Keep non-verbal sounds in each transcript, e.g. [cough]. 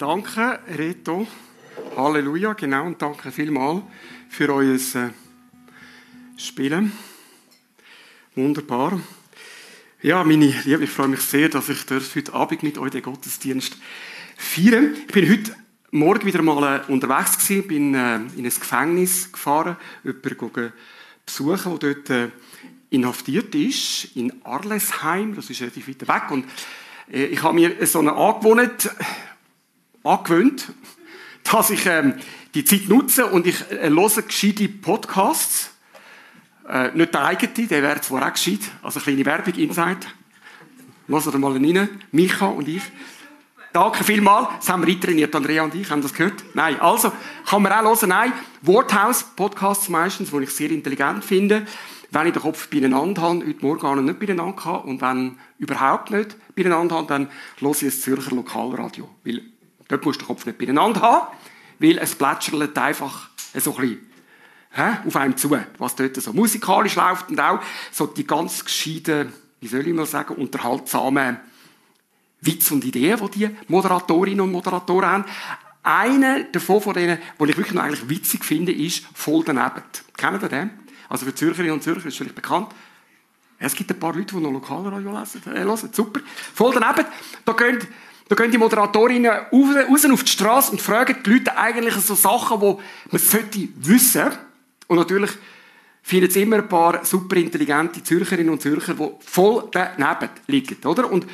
Danke, Reto. Halleluja, genau. Und danke vielmals für euer äh, Spielen. Wunderbar. Ja, meine Liebe, ich freue mich sehr, dass ich heute Abend mit euch den Gottesdienst feiern Ich bin heute Morgen wieder mal äh, unterwegs gewesen, bin äh, in ein Gefängnis gefahren, jemanden besuchen, der dort äh, inhaftiert ist, in Arlesheim, das ist relativ weit weg. Und äh, ich habe mir so eine Angewohnheit angewöhnt, [laughs] dass ich ähm, die Zeit nutze und ich äh, höre gescheite Podcasts. Äh, nicht der eigene, der wäre zwar auch gescheit, also eine kleine Werbung, Inside. Hört mal rein, Micha und ich. Danke vielmals. Das haben wir trainiert, Andrea und ich, haben das gehört? Nein. Also, kann man auch hören? Nein. Worthaus, Podcasts meistens, die ich sehr intelligent finde. Wenn ich den Kopf beieinander habe, heute Morgen nicht beieinander habe, und wenn überhaupt nicht beieinander habe, dann höre ich das Zürcher Lokalradio. Weil dort musst du den Kopf nicht beieinander haben, weil es plätschert einfach so ein bisschen hä, auf einem zu, was dort so musikalisch läuft und auch so die ganz gescheiten, wie soll ich mal sagen, unterhaltsamen Witze und Ideen, die die Moderatorinnen und Moderatoren haben. Einer davon, von denen, den ich wirklich noch eigentlich witzig finde, ist voll daneben. Kennen ihr den? Also für Zürcherinnen und Zürcher ist es vielleicht bekannt. Es gibt ein paar Leute, die noch Lokalradio lesen. Äh, hören. Super. Voll daneben. Da gehen, da gehen die Moderatorinnen raus auf die Straße und fragen die Leute eigentlich so Sachen, die man sollte wissen. Und natürlich finden sie immer ein paar super intelligente Zürcherinnen und Zürcher, die voll daneben liegen. Oder? Und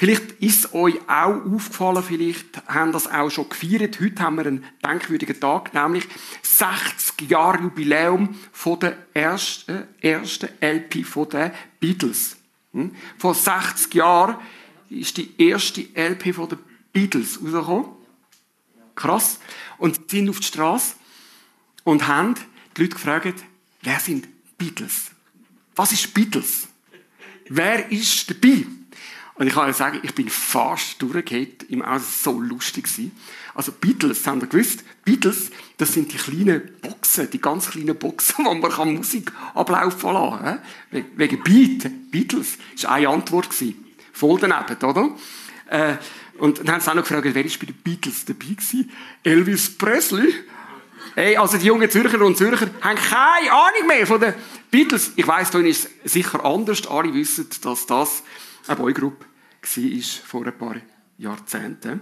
Vielleicht ist es euch auch aufgefallen, vielleicht haben das auch schon gefeiert. Heute haben wir einen denkwürdigen Tag, nämlich 60 Jahre Jubiläum von der ersten, ersten LP von den Beatles. Hm? Vor 60 Jahren ist die erste LP von den Beatles rausgekommen. Krass. Und sind auf die Straße und haben die Leute gefragt, wer sind Beatles? Was ist Beatles? Wer ist dabei? Und ich kann euch sagen, ich bin fast durchgehend, im Außen so lustig gewesen. Also Beatles, haben wir gewusst, Beatles, das sind die kleinen Boxen, die ganz kleinen Boxen, [laughs] wo man Musik ablaufen lassen kann. Wegen Beat, Beatles, das war eine Antwort. Gewesen. Voll daneben, oder? Äh, und dann haben sie auch noch gefragt, wer ist bei den Beatles dabei gewesen? Elvis Presley. Hey, also die jungen Zürcher und Zürcher haben keine Ahnung mehr von den Beatles. Ich weiss, da ist es sicher anders. Alle wissen, dass das eine Boygroup war vor ein paar Jahrzehnten.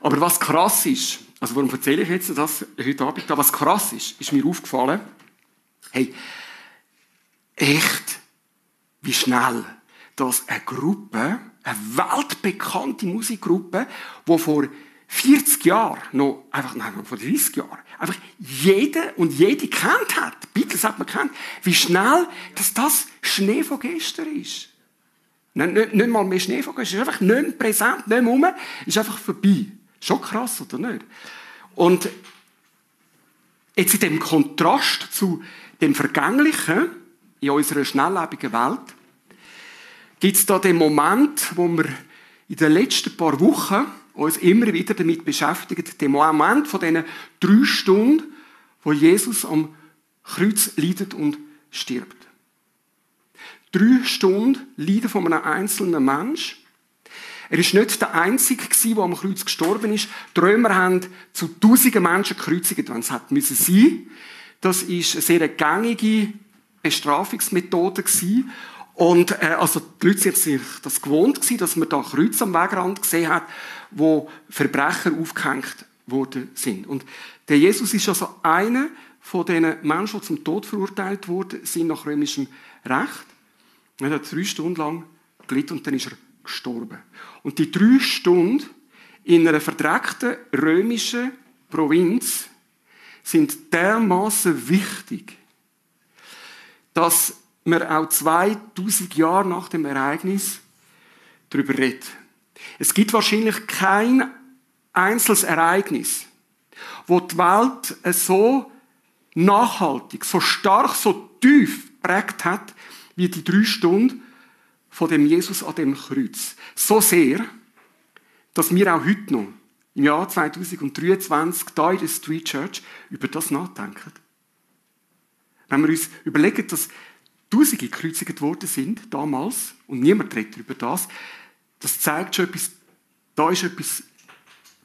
Aber was krass ist, also warum erzähle ich jetzt das heute Abend? Was krass ist, ist mir aufgefallen, hey, echt, wie schnell dass eine Gruppe, eine weltbekannte Musikgruppe, die vor 40 Jahren, noch, einfach, nein, vor 30 Jahren, einfach jede und jede kennt hat, Beatles hat man kennt, wie schnell, dass das Schnee von gestern ist. Nicht, nicht, nicht mal mehr Schneevogel, es ist einfach nicht mehr präsent, nicht mehr rum, ist einfach vorbei. Schon krass, oder nicht? Und jetzt in dem Kontrast zu dem Vergänglichen in unserer schnelllebigen Welt, gibt es da den Moment, wo wir in den letzten paar Wochen uns immer wieder damit beschäftigen, den Moment von diesen drei Stunden, wo Jesus am Kreuz leidet und stirbt. Drei Stunden Leiden von einem einzelnen Mensch. Er ist nicht der Einzige der am Kreuz gestorben ist. Die Römer haben zu tausenden Menschen gekreuzigt, wenn es hätte müssen sein. Das ist eine sehr gängige Bestrafungsmethode gewesen. Und äh, also die Leute sind sich das gewohnt gewesen, dass man da Kreuz am Wegrand gesehen hat, wo Verbrecher aufgehängt worden sind. Und der Jesus ist also einer von den Menschen, die zum Tod verurteilt wurden, sind nach römischem Recht. Er hat drei Stunden lang gelitten und dann ist er gestorben. Und die drei Stunden in einer verdreckten römischen Provinz sind dermaßen wichtig, dass man auch 2000 Jahre nach dem Ereignis darüber redet. Es gibt wahrscheinlich kein einzelnes Ereignis, wo die Welt so nachhaltig, so stark, so tief prägt hat, wie die drei Stunden von dem Jesus an dem Kreuz. So sehr, dass wir auch heute noch, im Jahr 2023, da in der Street Church, über das nachdenken. Wenn wir uns überlegen, dass Tausende gekreuzigt worden sind, damals, und niemand redet über das, das zeigt schon etwas, da ist etwas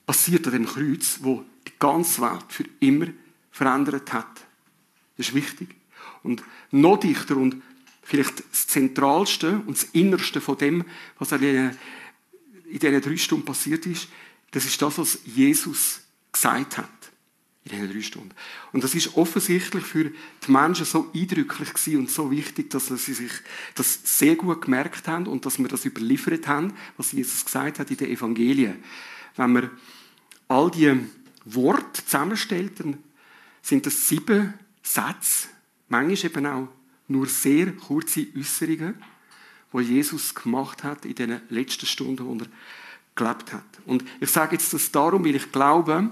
passiert an dem Kreuz, wo die ganze Welt für immer verändert hat. Das ist wichtig. Und noch dichter und vielleicht das Zentralste und das Innerste von dem, was in diesen drei Stunden passiert ist, das ist das, was Jesus gesagt hat. In diesen drei Stunden. Und das ist offensichtlich für die Menschen so eindrücklich und so wichtig, dass sie sich das sehr gut gemerkt haben und dass wir das überliefert haben, was Jesus gesagt hat in den Evangelien. Wenn man all die Worte zusammenstellt, dann sind das sieben Sätze, manchmal eben auch nur sehr kurze Äußerungen, die Jesus gemacht hat in den letzten Stunden, wo er gelebt hat. Und ich sage jetzt das darum, weil ich glaube,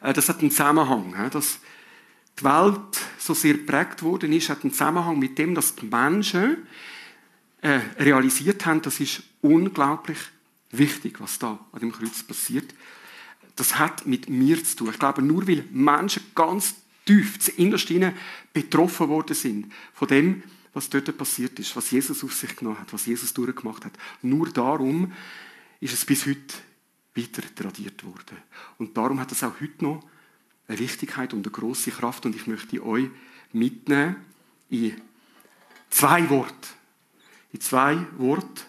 das hat einen Zusammenhang. Dass die Welt so sehr geprägt worden ist, hat einen Zusammenhang mit dem, dass die Menschen äh, realisiert haben, das ist unglaublich wichtig, was da an dem Kreuz passiert. Das hat mit mir zu tun. Ich glaube, nur weil Menschen ganz tief, zu innerst betroffen worden sind von dem, was dort passiert ist, was Jesus auf sich genommen hat, was Jesus durchgemacht hat. Nur darum ist es bis heute weiter tradiert worden. Und darum hat es auch heute noch eine Wichtigkeit und eine große Kraft. Und ich möchte euch mitnehmen in zwei Worte. In zwei Worte,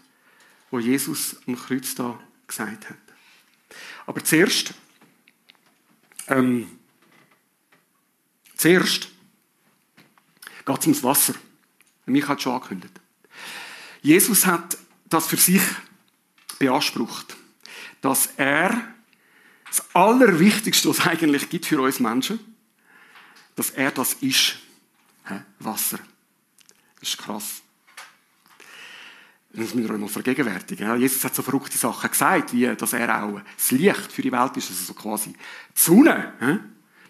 wo Jesus am Kreuz da gesagt hat. Aber zuerst, ähm, zuerst geht es ums Wasser. Mich hat schon angekündigt. Jesus hat das für sich beansprucht, dass er das Allerwichtigste, was es eigentlich gibt für uns Menschen, dass er das ist. Wasser. Das ist krass. Das müssen wir euch mal vergegenwärtigen. Jesus hat so verrückte Sachen gesagt, wie dass er auch das Licht für die Welt ist, also so quasi die Sonne.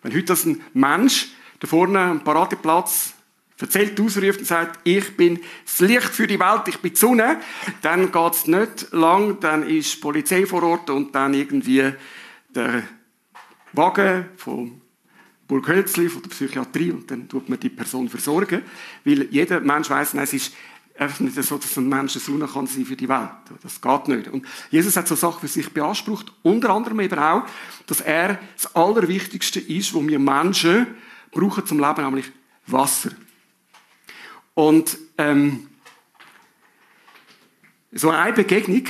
Wenn heute ein Mensch da vorne am Paradeplatz erzählt, ausruft und sagt, ich bin das Licht für die Welt, ich bin die Sonne, dann geht es nicht lang, dann ist die Polizei vor Ort und dann irgendwie der Wagen vom Burg Hölzli, von der Psychiatrie und dann tut man die Person versorgen, weil jeder Mensch weiß, es ist einfach nicht so, dass ein Mensch eine Sonne kann sein für die Welt. Das geht nicht. Und Jesus hat so Sachen für sich beansprucht, unter anderem eben auch, dass er das Allerwichtigste ist, was wir Menschen brauchen zum Leben, nämlich Wasser. Und ähm, so eine Begegnung,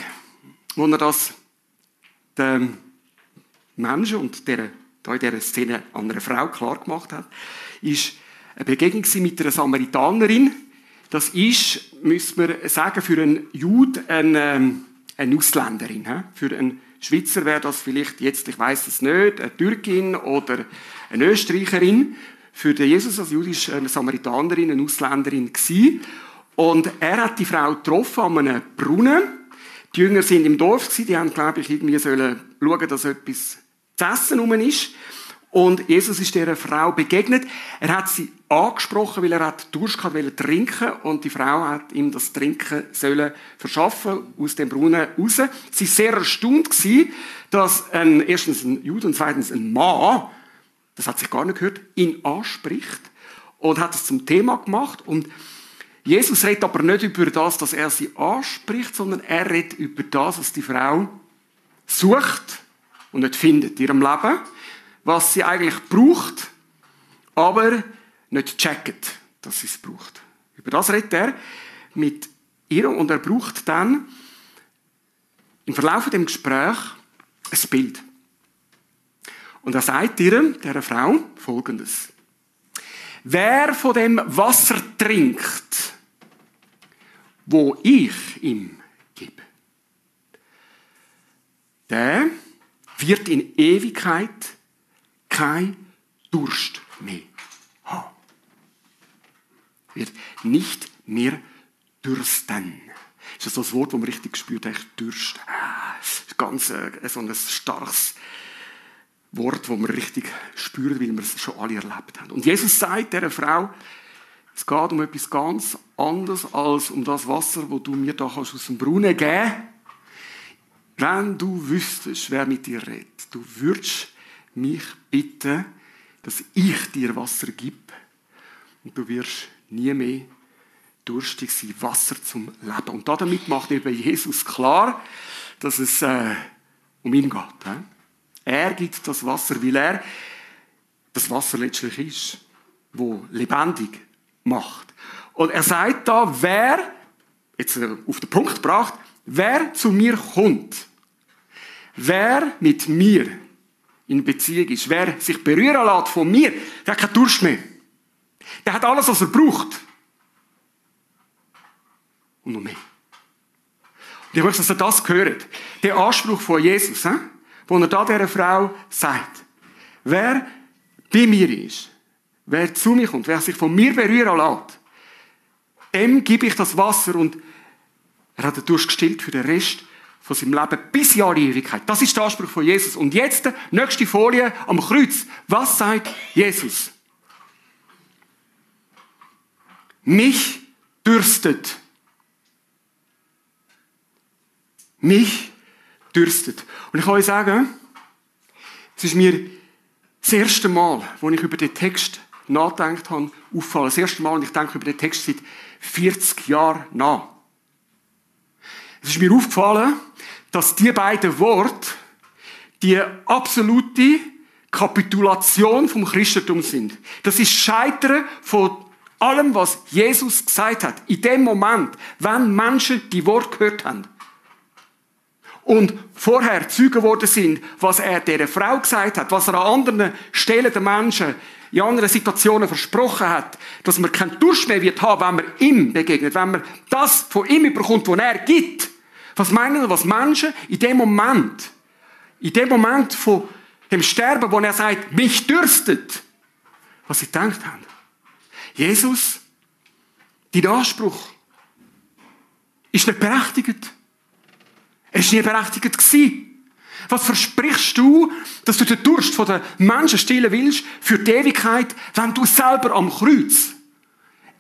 wo er das den Menschen und der, da in dieser Szene an einer Frau klar gemacht hat, ist eine Begegnung mit einer Samaritanerin. Das ist, müssen wir sagen, für einen Jude eine, ähm, eine Ausländerin. Für einen Schweizer wäre das vielleicht jetzt, ich weiß es nicht, eine Türkin oder eine Österreicherin für den Jesus als jüdische eine Samaritanerin, eine Ausländerin gewesen. Und er hat die Frau getroffen an einem Brunnen. Die Jünger sind im Dorf gewesen, die haben, glaube ich, irgendwie sollen schauen, dass etwas zu essen rum ist. Und Jesus ist dieser Frau begegnet. Er hat sie angesprochen, weil er hat Durst gehabt, trinken und die Frau hat ihm das Trinken sollen verschaffen aus dem Brunnen raus. Sie war sehr erstaunt gewesen, dass ein, erstens ein Jude und zweitens ein Mann das hat sich gar nicht gehört, ihn anspricht und hat es zum Thema gemacht. Und Jesus redet aber nicht über das, dass er sie anspricht, sondern er redet über das, was die Frau sucht und nicht findet in ihrem Leben, was sie eigentlich braucht, aber nicht checkt, dass sie es braucht. Über das redet er mit ihr und er braucht dann im Verlauf dem Gespräch ein Bild. Und er sagt ihr, der Frau, folgendes. Wer von dem Wasser trinkt, wo ich ihm gebe, der wird in Ewigkeit kein Durst mehr haben. Wird nicht mehr dürsten. Das ist das Wort, das man richtig spürt, echt Durst. Ah, ganz äh, so ein starkes Wort, wo man richtig spürt, weil wir es schon alle erlebt haben. Und Jesus sagt dieser Frau, es geht um etwas ganz anderes als um das Wasser, wo du mir da aus dem Brunnen geben Wenn du wüsstest, wer mit dir redet, du würdest mich bitten, dass ich dir Wasser gebe und du wirst nie mehr durstig sein, Wasser zum Leben. Und damit macht eben Jesus klar, dass es äh, um ihn geht. Er gibt das Wasser, weil er das Wasser letztlich ist, wo lebendig macht. Und er sagt da, wer, jetzt äh, auf den Punkt gebracht, wer zu mir kommt, wer mit mir in Beziehung ist, wer sich berühren lässt von mir, der hat keinen Durst mehr. Der hat alles, was er braucht. Und noch mehr. Und ich möchte, dass ihr das gehört. Der Anspruch von Jesus, he? Wo er da dieser Frau sagt, wer bei mir ist, wer zu mir kommt, wer sich von mir berühren lässt, dem gebe ich das Wasser und er hat den Durst gestillt für den Rest von seinem Leben bis in alle Ewigkeit. Das ist der Anspruch von Jesus. Und jetzt, nächste Folie am Kreuz. Was sagt Jesus? Mich dürstet. Mich dürstet. Und ich kann euch sagen, es ist mir das erste Mal, wo ich über den Text nachgedacht habe, auffallen. Das erste Mal, und ich denke über den Text seit 40 Jahren nach. Es ist mir aufgefallen, dass die beiden Worte die absolute Kapitulation vom Christentum sind. Das ist Scheitern von allem, was Jesus gesagt hat. In dem Moment, wenn Menschen die Worte gehört haben und vorher Zeugen geworden sind, was er der Frau gesagt hat, was er an anderen Stellen der Menschen in anderen Situationen versprochen hat, dass man keinen Durst mehr wird haben, wenn man ihm begegnet, wenn man das von ihm bekommt, was er gibt. Was meinen wir, was Menschen in dem Moment, in dem Moment von dem Sterben, wo er sagt, mich dürstet, was sie gedacht haben. Jesus, dein Anspruch ist nicht berechtigt. Er ist nie berechtigt. Was versprichst du, dass du den Durst der Menschen stillen willst für die Ewigkeit, wenn du selber am Kreuz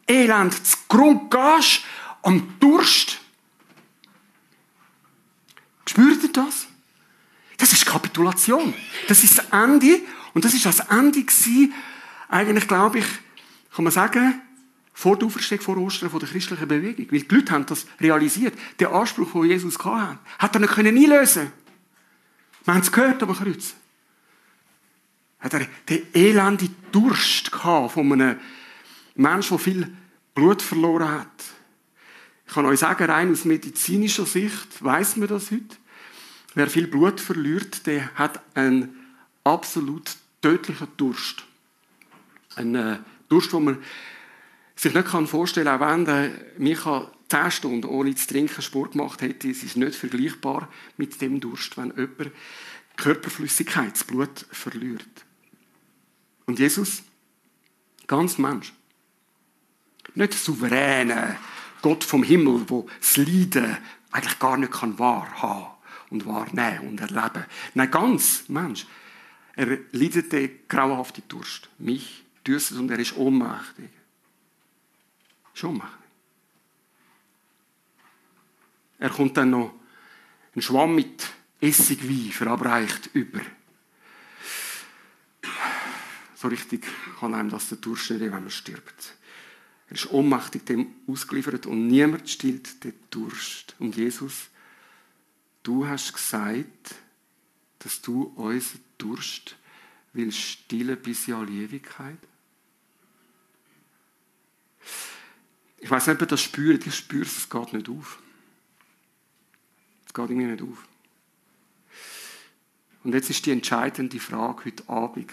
elend zu Grund gehst, am Durst? Spürt ihr das? Das ist Kapitulation. Das ist das Ende. Und das ist das Ende gewesen, eigentlich glaube ich, kann man sagen, vor der Auferstehung, vor Ostern von der christlichen Bewegung. Weil die Leute haben das realisiert. Der Anspruch, den Jesus hatte, hat er nicht einlösen können. Wir haben es gehört am Kreuz. Hat er den elenden Durst gehabt von einem Menschen, der viel Blut verloren hat. Ich kann euch sagen, rein aus medizinischer Sicht weiß man das heute. Wer viel Blut verliert, der hat einen absolut tödlichen Durst. Ein äh, Durst, den man sich nicht vorstellen kann, auch wenn der Micha 10 Stunden ohne zu trinken Sport gemacht hätte, es ist nicht vergleichbar mit dem Durst, wenn jemand Körperflüssigkeit, das Blut verliert. Und Jesus, ganz Mensch, nicht souveräner Gott vom Himmel, wo das Leiden eigentlich gar nicht wahrhaben und wahrnehmen und erleben. Nein, ganz Mensch. Er leidet den grauenhaften Durst. Mich dürstet und er ist ohnmächtig. Ist ohnmächtig. Er kommt dann noch einen Schwamm mit Essigwein verabreicht über. So richtig kann einem das der Durst nicht, wenn man stirbt. Er ist ohnmächtig dem ausgeliefert und niemand stillt den Durst. Und Jesus, du hast gesagt, dass du unseren Durst willst stillen bis in alle Ewigkeit. Ich weiß nicht, ob ihr das spürt. Ich spüre es, es geht nicht auf. Es geht irgendwie nicht auf. Und jetzt ist die entscheidende Frage heute Abend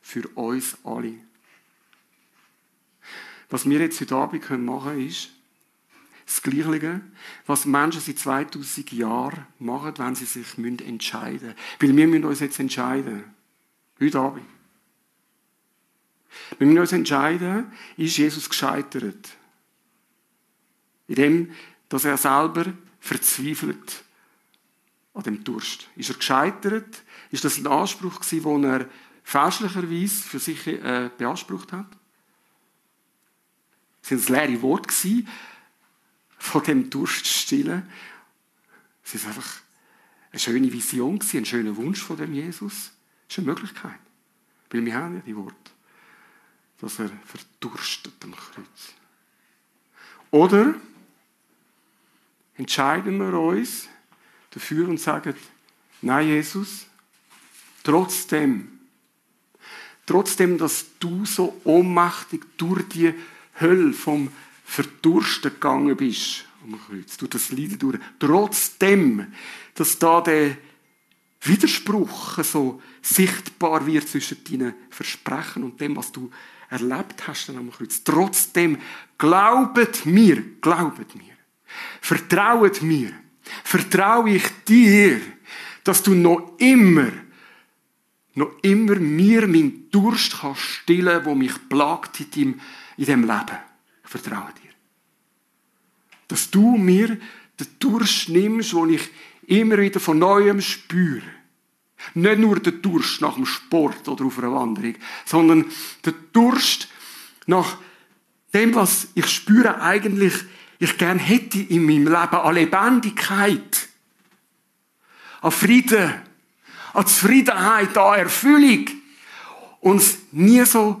für uns alle. Was wir jetzt heute Abend machen können, ist das Gleiche, was Menschen seit 2000 Jahren machen, wenn sie sich entscheiden müssen. Weil wir müssen uns jetzt entscheiden. Heute Abend. Wir müssen uns entscheiden, ist Jesus gescheitert? In dem, dass er selber verzweifelt an dem Durst. Ist er gescheitert? Ist das ein Anspruch gewesen, den er fälschlicherweise für sich äh, beansprucht hat? Sind es leere Worte gewesen, von dem Durst stillen? Es ist einfach eine schöne Vision gewesen, ein schöner Wunsch von dem Jesus. Das ist eine Möglichkeit. Weil wir haben ja die Worte, dass er verdurstet am Kreuz. Oder entscheiden wir uns, dafür und sagen, Nein, Jesus, trotzdem, trotzdem, dass du so ohnmächtig durch die Hölle vom Verdursten gegangen bist, am Kreuz, durch das Leiden durch, trotzdem, dass da der Widerspruch so sichtbar wird zwischen deinen Versprechen und dem, was du erlebt hast am Kreuz. Trotzdem, glaubet mir, glaubet mir, vertrauet mir, vertraue ich dir, dass du noch immer, noch immer mir meinen Durst kannst stillen, wo mich plagt in dem, in Leben. Ich vertraue dir. Dass du mir den Durst nimmst, wo ich immer wieder von Neuem spüre. Nicht nur der Durst nach dem Sport oder auf einer Wanderung, sondern der Durst nach dem, was ich spüre eigentlich, ich gern hätte in meinem Leben an Lebendigkeit, an Frieden, an Zufriedenheit, an Erfüllung. Uns nie so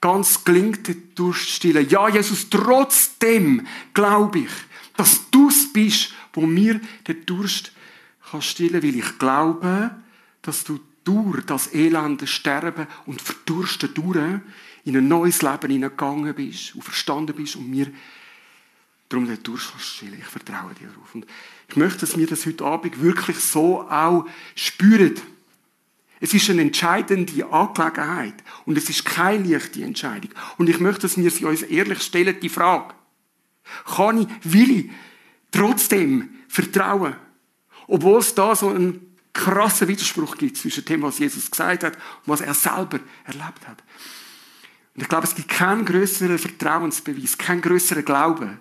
ganz gelingt, den Durst stillen. Ja, Jesus, trotzdem glaube ich, dass du es bist, wo mir den Durst kann stillen, weil ich glaube, dass du durch das elende Sterben und Verdursten durch in ein neues Leben hineingegangen bist und verstanden bist und mir darum den Durst kannst stillen. Ich vertraue dir darauf. Und ich möchte, dass wir das heute Abend wirklich so auch spüren. Es ist eine entscheidende Angelegenheit und es ist keine leichte Entscheidung. Und ich möchte, dass wir sie uns ehrlich stellen, die Frage. Kann ich, will ich trotzdem vertrauen? Obwohl es da so einen krassen Widerspruch gibt zwischen dem, was Jesus gesagt hat und was er selber erlebt hat. Und ich glaube, es gibt keinen größeren Vertrauensbeweis, keinen größeren Glauben,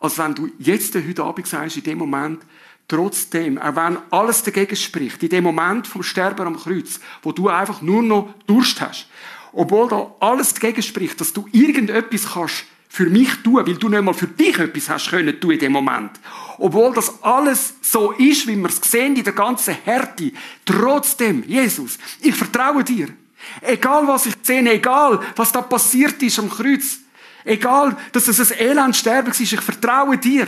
als wenn du jetzt heute Abend sagst, in dem Moment, trotzdem, auch wenn alles dagegen spricht, in dem Moment vom Sterben am Kreuz, wo du einfach nur noch Durst hast, obwohl da alles dagegen spricht, dass du irgendetwas kannst für mich tun, weil du nicht mal für dich etwas hast können tun in dem Moment. Obwohl das alles so ist, wie wir es sehen, in der ganzen Härte. Trotzdem, Jesus, ich vertraue dir. Egal was ich sehe, egal was da passiert ist am Kreuz, egal, dass es ein Elendsterben ist, ich vertraue dir.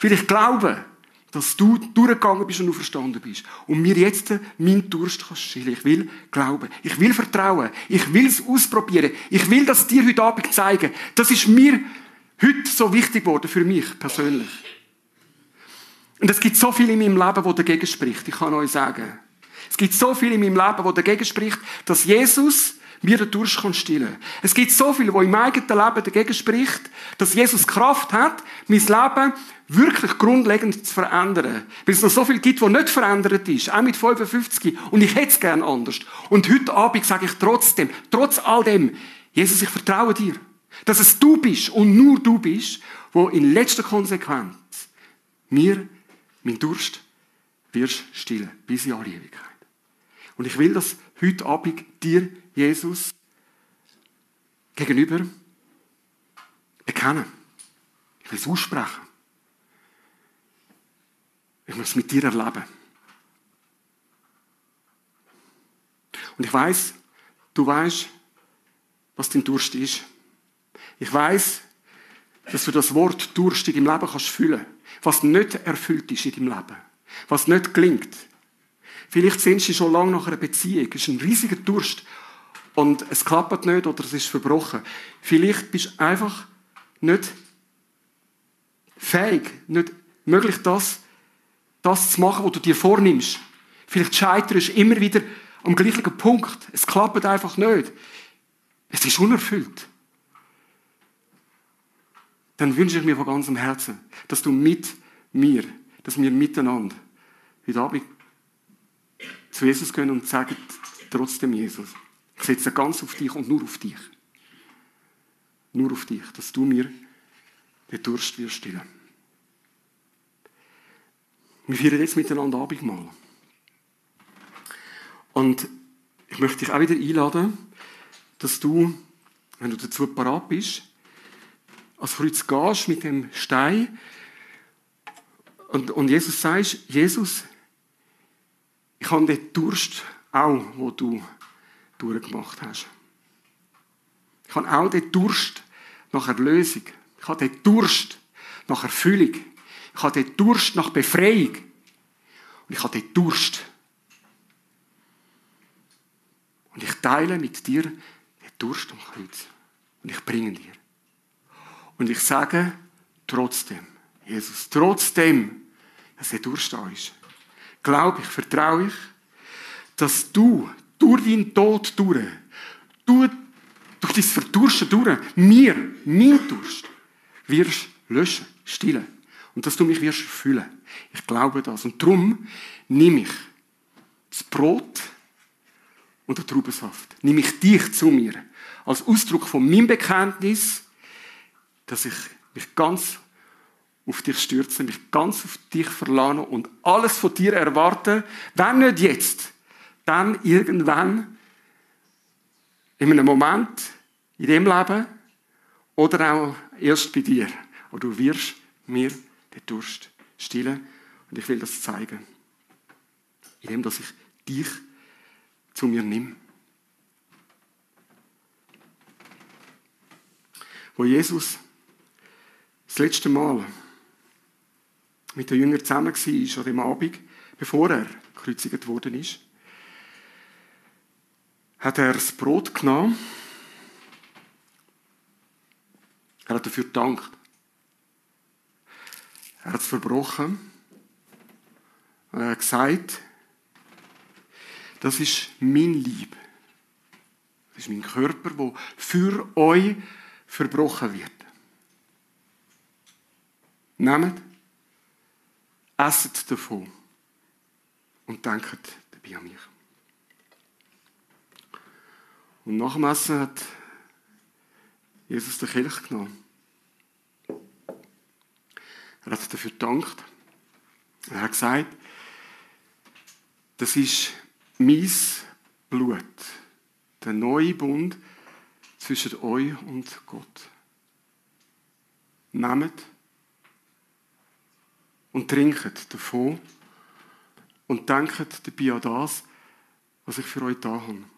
Weil ich glaube, dass du durchgegangen bist und verstanden bist. Und mir jetzt mein Durst kannst stillen. Ich will glauben. Ich will vertrauen. Ich will es ausprobieren. Ich will das dir heute Abend zeigen. Das ist mir heute so wichtig geworden für mich persönlich. Und es gibt so viel in meinem Leben, wo dagegen spricht. Ich kann euch sagen. Es gibt so viel in meinem Leben, wo dagegen spricht, dass Jesus mir den Durst stillen. Es gibt so viel, wo im eigenen Leben dagegen spricht, dass Jesus Kraft hat, mein Leben wirklich grundlegend zu verändern. Weil es noch so viel gibt, was nicht verändert ist. Auch mit 55. Und ich hätte es gern anders. Und heute Abend sage ich trotzdem, trotz all dem, Jesus, ich vertraue dir. Dass es du bist und nur du bist, wo in letzter Konsequenz mir mein Durst wirst stillen. Bis in alle Ewigkeit. Und ich will das heute Abend dir Jesus gegenüber bekennen. Ich will es aussprechen. Ich muss es mit dir erleben. Und ich weiß, du weißt, was dein Durst ist. Ich weiß, dass du das Wort durstig im Leben kannst fühlen, was nicht erfüllt ist in deinem Leben, was nicht gelingt. Vielleicht sind du schon lange nach einer Beziehung, es ist ein riesiger Durst und es klappt nicht oder es ist verbrochen. Vielleicht bist du einfach nicht fähig, nicht möglich, das, das zu machen, was du dir vornimmst. Vielleicht scheiterst du immer wieder am gleichen Punkt. Es klappt einfach nicht. Es ist unerfüllt. Dann wünsche ich mir von ganzem Herzen, dass du mit mir, dass wir miteinander heute Abend zu Jesus gehen und sagen, trotzdem Jesus. Ich setze ganz auf dich und nur auf dich. Nur auf dich, dass du mir den Durst wirst stillen. Wir feiern jetzt miteinander Abendmahl. Und ich möchte dich auch wieder einladen, dass du, wenn du dazu parat bist, als Kreuz gehst mit dem Stein und, und Jesus sagst, Jesus, ich habe den Durst auch, wo du durchgemacht hast. Ich habe auch den Durst nach Erlösung. Ich habe den Durst nach Erfüllung. Ich habe den Durst nach Befreiung. Und ich habe den Durst. Und ich teile mit dir den Durst am Kreuz. Und ich bringe dir. Und ich sage trotzdem, Jesus, trotzdem, dass der Durst da ist, glaube ich, vertraue ich, dass du durch deinen Tod durch, du, durch dein Verdursten durch, mir, mein Durst, wirst löschen, stillen. Und dass du mich wirst erfüllen. Ich glaube das. Und darum nehme ich das Brot und den Traubensaft. Nehme ich dich zu mir. Als Ausdruck von meinem Bekenntnis, dass ich mich ganz auf dich stürze, mich ganz auf dich verlane und alles von dir erwarte, wenn nicht jetzt, dann irgendwann, in einem Moment in dem Leben oder auch erst bei dir. Und du wirst mir den Durst stillen und ich will das zeigen, indem dass ich dich zu mir nehme. Wo Jesus das letzte Mal mit den Jüngern zusammen war, an dem Abend, bevor er gekreuzigt worden ist, hat er das Brot genommen. Er hat dafür gedankt. Er hat es verbrochen. Und er hat gesagt, das ist mein Lieb. Das ist mein Körper, der für euch verbrochen wird. Nehmt, esset davon und denkt dabei an mich. Und nach dem Essen hat Jesus den Kelch genommen. Er hat dafür gedankt. Er hat gesagt, das ist mein Blut, der neue Bund zwischen euch und Gott. Nehmt und trinket davon und denkt dabei an das, was ich für euch da habe.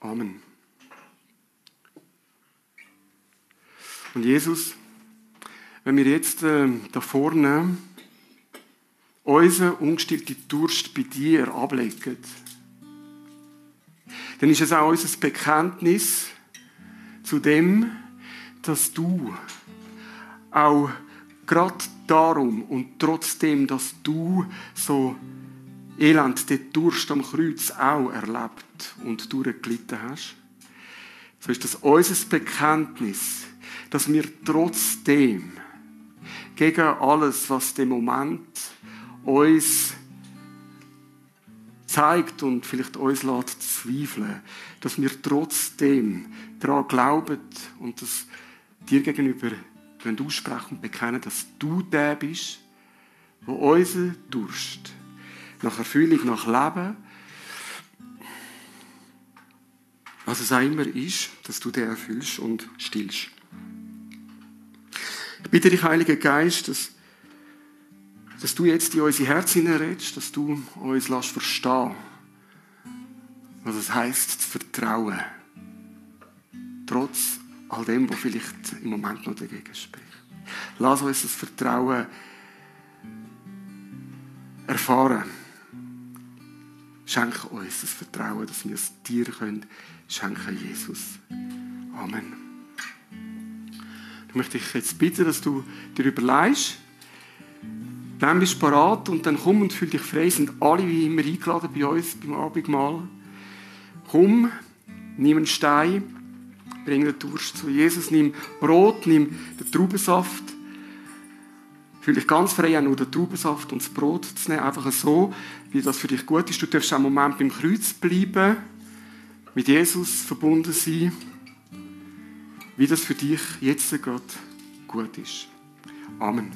Amen. Und Jesus, wenn wir jetzt äh, da vorne unseren ungestillten Durst bei dir ablegen, dann ist es auch unser Bekenntnis zu dem, dass du auch gerade darum und trotzdem, dass du so Elend, den Durst am Kreuz auch erlebt und durchgelitten hast, so ist das unser Bekenntnis, dass wir trotzdem gegen alles, was dem Moment uns zeigt und vielleicht uns lässt zweifeln, dass wir trotzdem daran glauben und das dir gegenüber aussprechen und bekennen, dass du der bist, wo unser Durst nach Erfüllung, nach Leben, was es auch immer ist, dass du den erfüllst und stillst. Ich bitte dich, Heiliger Geist, dass, dass du jetzt in unsere Herzen redest, dass du uns lässt verstehen, was es heisst, zu vertrauen. Trotz all dem, was vielleicht im Moment noch dagegen spricht. Lass uns das Vertrauen erfahren. Schenke uns das Vertrauen, dass wir es dir können schenken, Jesus. Amen. Ich möchte dich jetzt bitten, dass du dir überlegst, dann bist du parat und dann komm und fühl dich frei. Sind alle wie immer eingeladen bei uns beim Abendmahl. Komm, nimm einen Stein, bring den Durst zu Jesus, nimm Brot, nimm den Traubensaft Dich ganz frei, auch nur den Traubensaft und das Brot zu nehmen, einfach so, wie das für dich gut ist. Du darfst einen Moment beim Kreuz bleiben, mit Jesus verbunden sein, wie das für dich jetzt Gott gut ist. Amen.